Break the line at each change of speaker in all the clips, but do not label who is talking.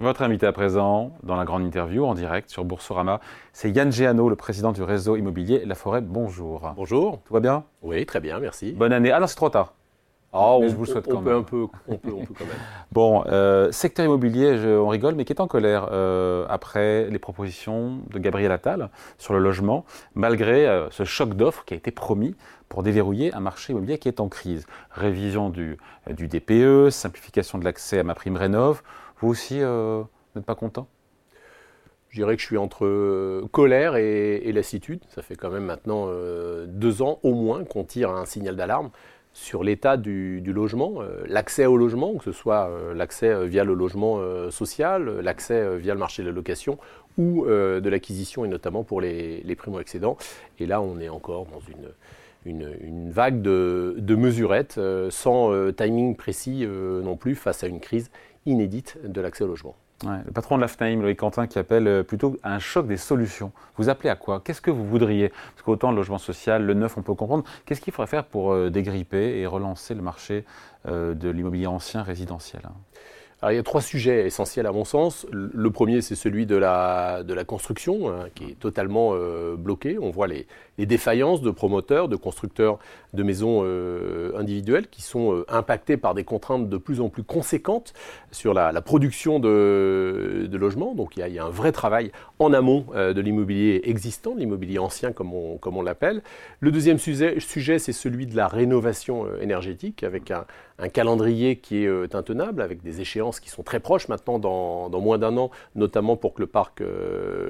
Votre invité à présent, dans la grande interview en direct sur Boursorama, c'est Yann Géano, le président du réseau immobilier La Forêt. Bonjour.
Bonjour.
Tout va bien?
Oui, très bien, merci.
Bonne année. Ah non, c'est trop tard.
Ah, on, je vous le souhaite quand même. Un peu, on, peut, on peut quand même.
bon, euh, secteur immobilier, on rigole, mais qui est en colère euh, après les propositions de Gabriel Attal sur le logement, malgré euh, ce choc d'offres qui a été promis pour déverrouiller un marché immobilier qui est en crise. Révision du, du DPE, simplification de l'accès à ma prime rénov'. Vous aussi, euh, n'êtes pas content?
Je dirais que je suis entre euh, colère et, lassitude. Ça fait quand même maintenant euh, deux ans au moins qu'on tire un signal d'alarme sur l'état du, logement, l'accès au logement, que ce soit l'accès via le logement social, l'accès via le marché de la location ou de l'acquisition et notamment pour les, primo-excédents. Et là, on est encore dans une, une, vague de, de mesurettes sans timing précis non plus face à une crise inédite de l'accès au logement.
le patron de l'AFNAIM, Loïc Quentin, qui appelle euh, plutôt un choc des solutions. Vous appelez à quoi? Qu'est-ce que vous voudriez? Parce qu'autant le logement social, le neuf, on peut comprendre. Qu'est-ce qu'il faudrait faire pour euh, dégripper et relancer le marché euh, de l'immobilier ancien résidentiel hein
il y a trois sujets essentiels à mon sens. Le premier, c'est celui de la, de la construction, hein, qui est totalement bloqué. On voit les, les défaillances de promoteurs, de constructeurs de maisons euh, individuelles qui sont euh, impactés par des contraintes de plus en plus conséquentes sur la, production de, logements. Donc il y, a, un vrai travail en amont euh, de l'immobilier existant, l'immobilier ancien comme on, comme on l'appelle. Le deuxième sujet, sujet c'est celui de la rénovation énergétique avec un, calendrier qui est intenable, avec des échéances qui sont très proches maintenant dans, moins d'un an, notamment pour que le parc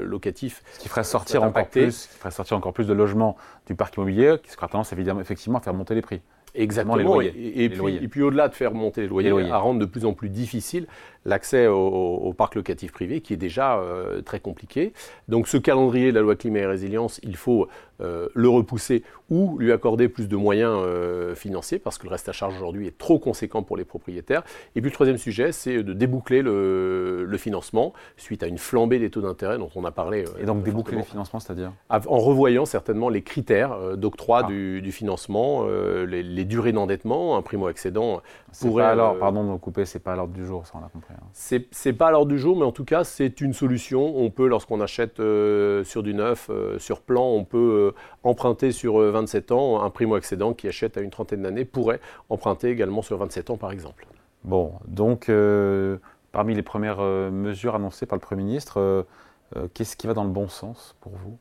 locatif...
Ce qui ferait sortir encore plus, qui ferait sortir encore plus de logements du parc immobilier qui sera tendance évidemment effectivement à faire monter les prix.
Exactement. Les loyers. Et, puis, au-delà de faire monter les loyers, à rendre de plus en plus difficile l'accès au, parc locatif privé, qui est déjà euh, très compliqué. Donc ce calendrier de la loi climat et résilience, il faut euh, le repousser ou lui accorder plus de moyens euh, financiers, parce que le reste à charge aujourd'hui est trop conséquent pour les propriétaires. Et puis le troisième sujet, c'est de déboucler le, financement suite à une flambée des taux d'intérêt dont on a parlé.
et donc déboucler le financement, c'est-à-dire
En revoyant certainement les critères d'octroi ah. du, financement, les, durées d'endettement, un primo-excédent
pourrait... alors, pardon de me couper, c'est pas à l'ordre du jour, ça on l'a compris.
Ce C'est pas à l'ordre du jour, mais en tout cas, c'est une solution. On peut, lorsqu'on achète euh, sur du neuf, euh, sur plan, on peut euh, emprunter sur 27 ans. Un primo-accédant qui achète à une trentaine d'années pourrait emprunter également sur 27 ans, par exemple.
Bon, donc, parmi les premières mesures annoncées par le Premier ministre, qu'est-ce qui va dans le bon sens pour vous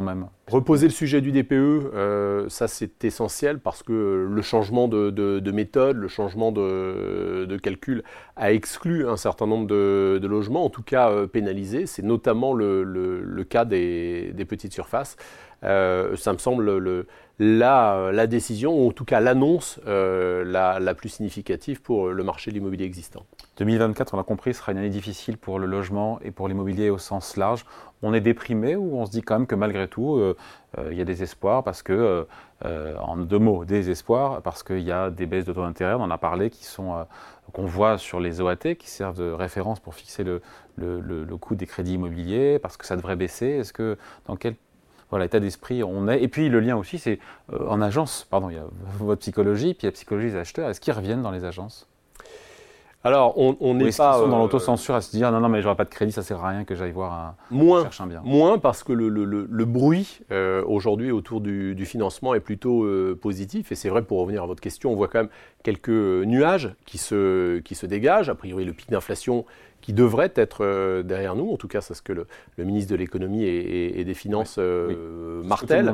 même?
Reposer le sujet du DPE, euh, ça c'est essentiel parce que le changement de, méthode, le changement de, calcul a exclu un certain nombre de, logements, en tout cas euh, pénalisés. C'est notamment le, cas des, petites surfaces. Euh, ça me semble le, la, décision, ou en tout cas l'annonce la, la, plus significative pour le marché de l'immobilier existant.
2024, on l'a compris, sera une année difficile pour le logement et pour l'immobilier au sens large. On est déprimé ou on se dit quand même que malgré tout, euh, euh, il y a des espoirs parce que, euh, en deux mots, des espoirs parce qu'il y a des baisses de taux d'intérêt, on en a parlé, qu'on voit sur les OAT, qui servent de référence pour fixer le, le, coût des crédits immobiliers, parce que ça devrait baisser. Est-ce que dans quel voilà, état d'esprit on est. Et puis le lien aussi, c'est en agence, pardon, il y a votre psychologie, puis la psychologie des acheteurs. Est-ce qu'ils reviennent dans les agences?
Alors, on n'est pas.
Sont dans euh, l'autocensure à se dire non, non, mais j'aurai pas de crédit, ça sert à rien que j'aille voir un.
Moins. un bien? Moins parce que le, bruit euh, aujourd'hui autour du, financement est plutôt euh, positif. Et c'est vrai, pour revenir à votre question, on voit quand même quelques nuages qui se, qui se dégagent. A priori, le pic d'inflation qui devrait être euh, derrière nous. En tout cas, c'est ce que le, ministre de l'économie et, des Finances euh, martèle.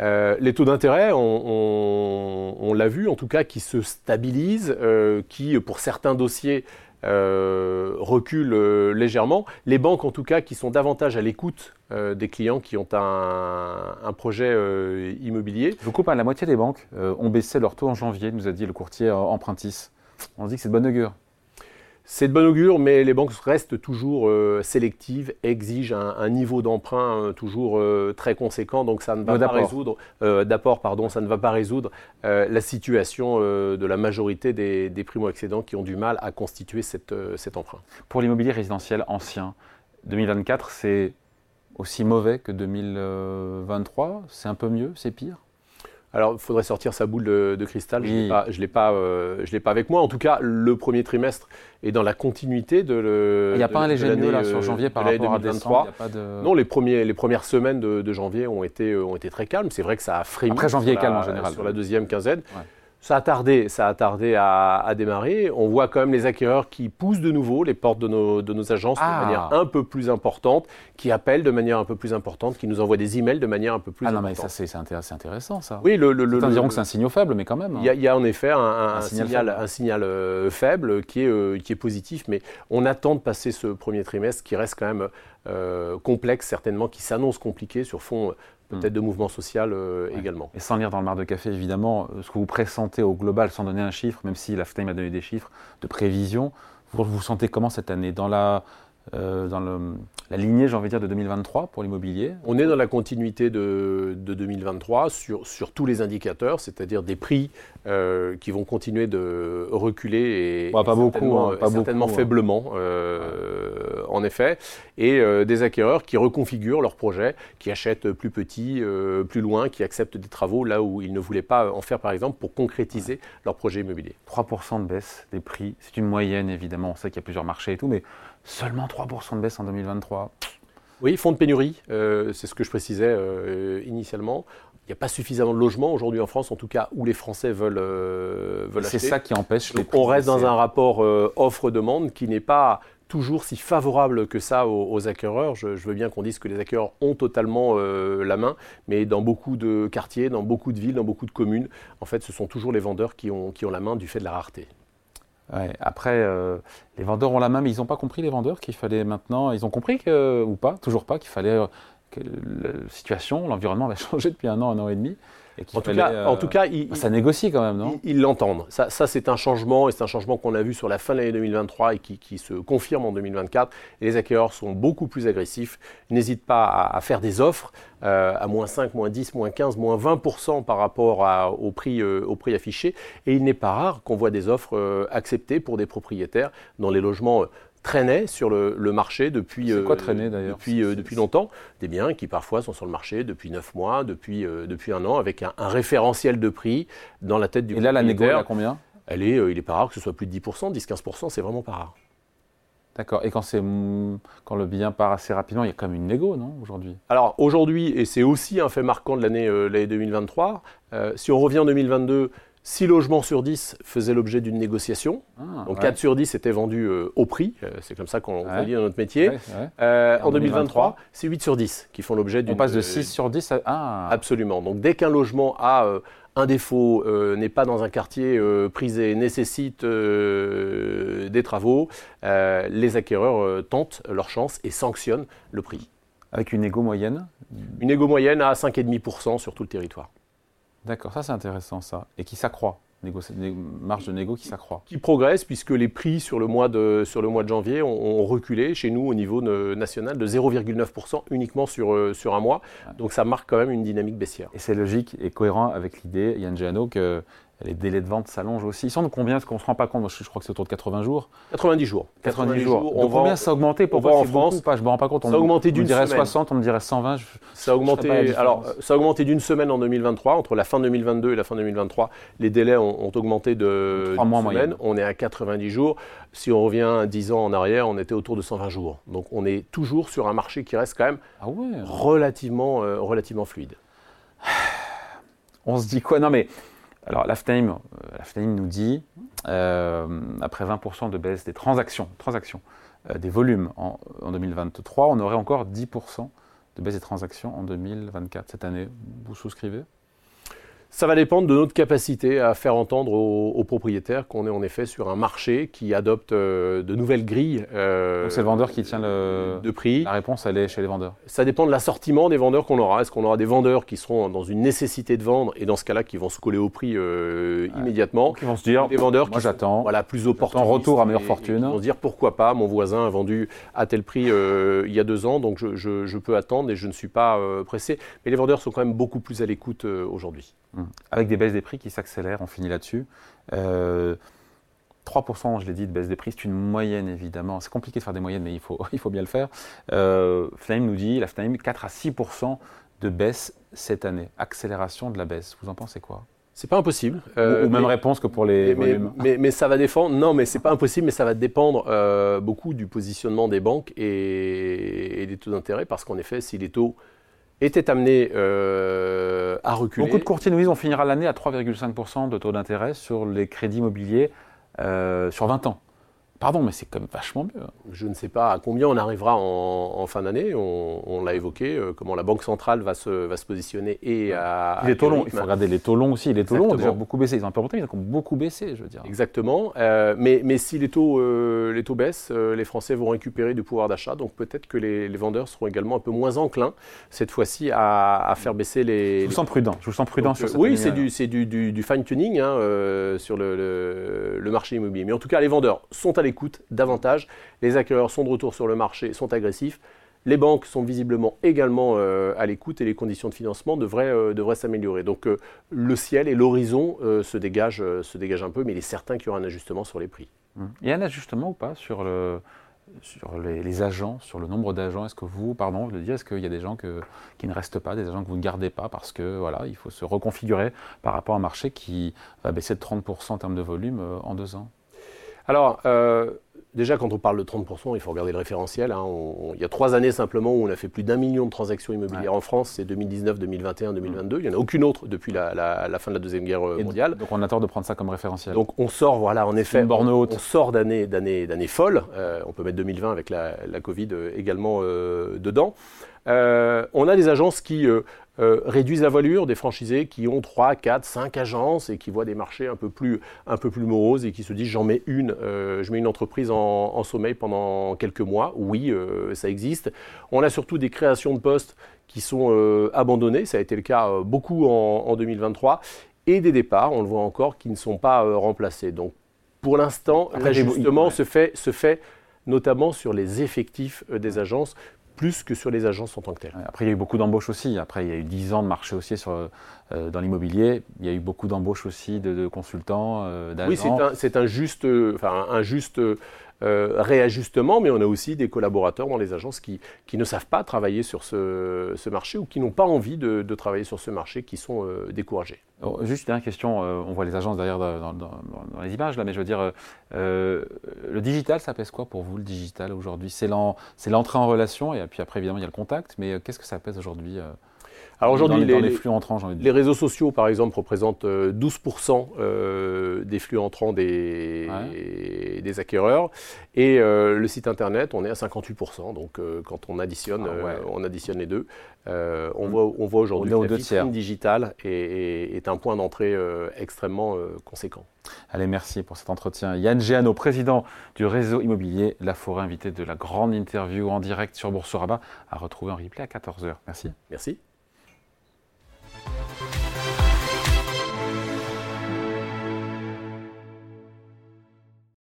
Euh, les taux d'intérêt, on, l'a vu, en tout cas, qui se stabilisent, qui, pour certains dossiers, reculent légèrement. Les banques, en tout cas, qui sont davantage à l'écoute des clients qui ont un, projet immobilier.
Je vous coupe, à la moitié des banques ont baissé leur taux en janvier, nous a dit le courtier Empruntis. On se dit que c'est de bonne augure.
C'est de bon augure, mais les banques restent toujours euh, sélectives, exigent un, niveau d'emprunt euh, toujours euh, très conséquent, donc ça ne va pas résoudre d'apport, pardon, ça ne va pas résoudre la situation de la majorité des, primo-accédants qui ont du mal à constituer cet emprunt.
Pour l'immobilier résidentiel ancien, 2024, c'est aussi mauvais que 2023 C'est un peu mieux? C'est pire?
Alors, il faudrait sortir sa boule de, cristal. Je ne l'ai pas, euh, je l'ai pas avec moi. En tout cas, le premier trimestre est dans la continuité de le.
Il n'y a pas un léger mieux là sur janvier par rapport à décembre.
Non, les, premiers, les premières semaines de, janvier ont été, ont été très calmes. C'est vrai que ça a frémi.
Après janvier est calme en général.
Sur la deuxième quinzaine. Ça a tardé, ça a tardé à, démarrer. On voit quand même les acquéreurs qui poussent de nouveau les portes de nos, de nos agences de ah. manière un peu plus importante, qui appellent de manière un peu plus importante, qui nous envoient des emails de manière un peu plus importante. Ah non, mais
ça c'est intéressant ça.
Oui, le, le, le
diront que c'est un signal faible, mais quand même.
Il y, a en effet un, signal, un signal euh, faible qui est, euh, qui est positif, mais on attend de passer ce premier trimestre qui reste quand même euh, complexe, certainement, qui s'annonce compliqué sur fond peut-être hmm. de mouvement social euh, également.
Et sans lire dans le mar de café, évidemment, euh, ce que vous pressentez au global, sans donner un chiffre, même si la FTM a donné des chiffres de prévision, vous vous sentez comment cette année? Dans la euh, dans la lignée, j'ai envie de dire, de 2023 pour l'immobilier
On est dans la continuité de, 2023 sur, sur, tous les indicateurs, c'est-à-dire des prix euh, qui vont continuer de reculer et,
pas beaucoup, hein, pas
certainement
beaucoup,
hein. faiblement, euh, en effet, et des acquéreurs qui reconfigurent leurs projets, qui achètent plus petit, plus loin, qui acceptent des travaux là où ils ne voulaient pas en faire, par exemple, pour concrétiser leur projet immobilier.
3% de baisse des prix, c'est une moyenne évidemment, on sait qu'il y a plusieurs marchés et tout, mais Seulement 3% de baisse en 2023.
Oui, fonds de pénurie, euh, c'est ce que je précisais euh, initialement. Il n'y a pas suffisamment de logements aujourd'hui en France, en tout cas, où les Français veulent, euh, veulent acheter.
C'est ça qui empêche
les On reste dans un rapport offre-demande qui n'est pas toujours si favorable que ça aux, acquéreurs. Je, veux bien qu'on dise que les acquéreurs ont totalement la main, mais dans beaucoup de quartiers, dans beaucoup de villes, dans beaucoup de communes, en fait, ce sont toujours les vendeurs qui ont, qui ont la main du fait de la rareté.
Après, euh, les vendeurs ont la main, mais ils n'ont pas compris, les vendeurs, qu'il fallait maintenant. Ils ont compris, ou pas, toujours pas, qu'il fallait. Que la situation, l'environnement va changer depuis un an, un an et demi.
En tout, cas, en, tout cas,
ça négocie quand même, non?
Ils l'entendent. Ça, ça c'est un changement, et c'est un changement qu'on a vu sur la fin de l'année 2023 et qui, se confirme en 2024. Et les acquéreurs sont beaucoup plus agressifs, n'hésitent pas à, faire des offres euh, à moins 5, moins 10, moins 15, moins 20% par rapport au, prix, euh, au prix affiché. Et il n'est pas rare qu'on voit des offres euh, acceptées pour des propriétaires dans les logements traînaient sur le, marché depuis,
quoi, traîner,
depuis, depuis longtemps. Des biens qui parfois sont sur le marché depuis 9 mois, depuis, depuis un an, avec un, référentiel de prix dans la tête du
Et là, la négo, elle a combien
elle est, Il n'est pas rare que ce soit plus de 10%, 10-15%, c'est vraiment pas rare.
D'accord. Et quand, quand le bien part assez rapidement, il y a quand même une négo, non, aujourd'hui?
Alors, aujourd'hui, et c'est aussi un fait marquant de l'année 2023, si on revient en 2022, 6 logements sur 10 faisaient l'objet d'une négociation. Ah, donc 4 sur 10 étaient vendus euh, au prix. Euh, c'est comme ça qu'on dit dans notre métier. Euh, en, 2023, c'est 8 sur 10 qui font l'objet d'une.
On passe de 6 sur 10 à. Ah.
Absolument. Donc dès qu'un logement a un défaut, n'est pas dans un quartier prisé, nécessite des travaux, les acquéreurs tentent leur chance et sanctionnent le prix.
Avec une égo moyenne?
Une égo moyenne à 5,5% sur tout le territoire.
D'accord, ça c'est intéressant ça. Et qui s'accroît marge de négo qui s'accroît.
Qui progresse puisque les prix sur le mois de, sur le mois de janvier ont, reculé chez nous au niveau national de 0,9% uniquement sur, euh, sur un mois. Donc ça marque quand même une dynamique baissière.
Et c'est logique et cohérent avec l'idée, Yann Giano, que les délais de vente s'allongent aussi. Ils sont de combien Parce qu'on ne se rend pas compte. Je crois que c'est autour de 80 jours.
90 jours.
90, jours. On combien ça a augmenté Pourquoi
en France
pas, Je ne me rends pas compte.
On, ça a augmenté d'une
semaine. On dirait 60, on me dirait 120.
ça, a augmenté, alors, ça a augmenté d'une semaine en 2023. Entre la fin 2022 et la fin 2023, les délais ont, augmenté de
3 mois semaine.
On est à 90 jours. Si on revient 10 ans en arrière, on était autour de 120 jours. Donc on est toujours sur un marché qui reste quand même
ah ouais.
relativement, euh, relativement fluide.
On se dit quoi? Non mais alors euh, nous dit, euh, après 20% de baisse des transactions, transactions euh, des volumes en, 2023, on aurait encore 10% de baisse des transactions en 2024. Cette année, vous souscrivez?
Ça va dépendre de notre capacité à faire entendre aux, propriétaires qu'on est en effet sur un marché qui adopte euh, de nouvelles grilles.
Euh, Donc c'est le vendeur qui tient le
de prix.
La réponse, elle est chez les vendeurs.
Ça dépend de l'assortiment des vendeurs qu'on aura. Est-ce qu'on aura des vendeurs qui seront dans une nécessité de vendre et dans ce cas-là qui vont se coller au prix euh, immédiatement?
Qui vont se dire,
des vendeurs
moi j'attends.
Voilà, plus opportunistes.
En retour à meilleure fortune. Ils
vont se dire pourquoi pas, mon voisin a vendu à tel prix il y a deux ans, donc je, je, peux attendre et je ne suis pas pressé. Mais les vendeurs sont quand même beaucoup plus à l'écoute aujourd'hui.
Avec des baisses des prix qui s'accélèrent, on finit là-dessus. 3%, euh, je l'ai dit, de baisse des prix, c'est une moyenne évidemment. C'est compliqué de faire des moyennes, mais il faut, il faut bien le faire. Euh, Flame nous dit, la Flame, 4 à 6% de baisse cette année Accélération de la baisse. Vous en pensez quoi?
C'est pas impossible.
Euh, ou, même réponse que pour les
mais, mais, mais, ça va défendre. Non, mais c'est pas impossible, mais ça va dépendre euh, beaucoup du positionnement des banques et, des taux d'intérêt, parce qu'en effet, si les taux étaient amenés euh.
Beaucoup de courtiers nous disent on finira l'année à 3,5% de taux d'intérêt sur les crédits immobiliers sur 20 ans. Pardon, mais c'est quand même vachement mieux. Hein.
Je ne sais pas à combien on arrivera en, fin d'année. On, l'a évoqué, euh, comment la Banque centrale va se, va se positionner et à.
Les taux longs, il faut regarder les taux longs aussi. Les taux longs ont déjà beaucoup baissé. Ils ont un peu monté, ils ont beaucoup baissé, je veux dire.
Exactement. Euh, mais, mais si les taux, euh, les taux baissent, les Français vont récupérer du pouvoir d'achat. Donc peut-être que les, vendeurs seront également un peu moins enclins, cette fois-ci, à, faire baisser les.
Je vous sens prudent. Je vous sens prudent sur cette
Oui, c'est du, du, du, fine-tuning hein, sur le, le, le marché immobilier. Mais en tout cas, les vendeurs sont à l'écoute davantage. Les acquéreurs sont de retour sur le marché, sont agressifs. Les banques sont visiblement également euh, à l'écoute et les conditions de financement devraient, euh, devraient s'améliorer. Donc euh, le ciel et l'horizon se, dégagent, se un peu, mais il est certain qu'il y aura un ajustement sur les prix.
Il y a un ajustement ou pas sur, le, sur les, agents, sur le nombre d'agents? Est-ce que vous, pardon, je le dire, est-ce qu'il y a des gens que, qui ne restent pas, des agents que vous ne gardez pas parce que voilà, il faut se reconfigurer par rapport à un marché qui va baisser de 30% en termes de volume en deux ans?
Alors, euh, déjà, quand on parle de 30%, il faut regarder le référentiel. Hein. il y a trois années simplement où on a fait plus d'un million de transactions immobilières en France. C'est 2019, 2021, 2022. Il n'y en a aucune autre depuis la, fin de la Deuxième Guerre euh, mondiale.
Donc on a tort de prendre ça comme référentiel.
Donc on sort, voilà, en effet, on, on, sort d'années, d'années, folles. Euh, on peut mettre 2020 avec la, Covid également dedans. on a des agences qui euh, réduisent la voilure des franchisés qui ont 3, 4, 5 agences et qui voient des marchés un peu plus, un peu plus moroses et qui se disent j'en mets une, euh, je mets une entreprise en, sommeil pendant quelques mois. Oui, euh, ça existe. On a surtout des créations de postes qui sont abandonnées, ça a été le cas beaucoup en, 2023, et des départs, on le voit encore, qui ne sont pas remplacés. Donc pour l'instant, l'ajustement se, fait, se fait notamment sur les effectifs des agences, plus que sur les agences en tant que telles.
Après, il y a eu beaucoup d'embauches aussi. Après, il y a eu 10 ans de marché haussier sur, euh, dans l'immobilier. Il y a eu beaucoup d'embauches aussi de, consultants, euh, d'agents.
Oui, c'est un, un, juste, enfin, un juste euh, réajustement, mais on a aussi des collaborateurs dans les agences qui, qui ne savent pas travailler sur ce, marché ou qui n'ont pas envie de, travailler sur ce marché, qui sont euh, découragés.
Juste une dernière question, euh, on voit les agences derrière dans, dans, les images, là, mais je veux dire, le digital, ça pèse quoi pour vous, le digital aujourd'hui? C'est l'entrée en relation, et puis après, évidemment, il y a le contact, mais qu'est-ce que ça pèse aujourd'hui
alors aujourd'hui, les, flux entrants, les réseaux sociaux, par exemple, représentent 12% euh, euh, des flux entrants des, des acquéreurs. Et euh, le site internet, on est à 58%. Donc quand on additionne, ah on additionne les deux, on, mm. voit, on voit aujourd'hui que la vitrine digitale est, est, un point d'entrée extrêmement conséquent.
Allez, merci pour cet entretien. Yann Géano, président du réseau immobilier La Forêt, invité de la grande interview en direct sur Boursorama, à retrouver en replay à 14h. Merci.
Merci.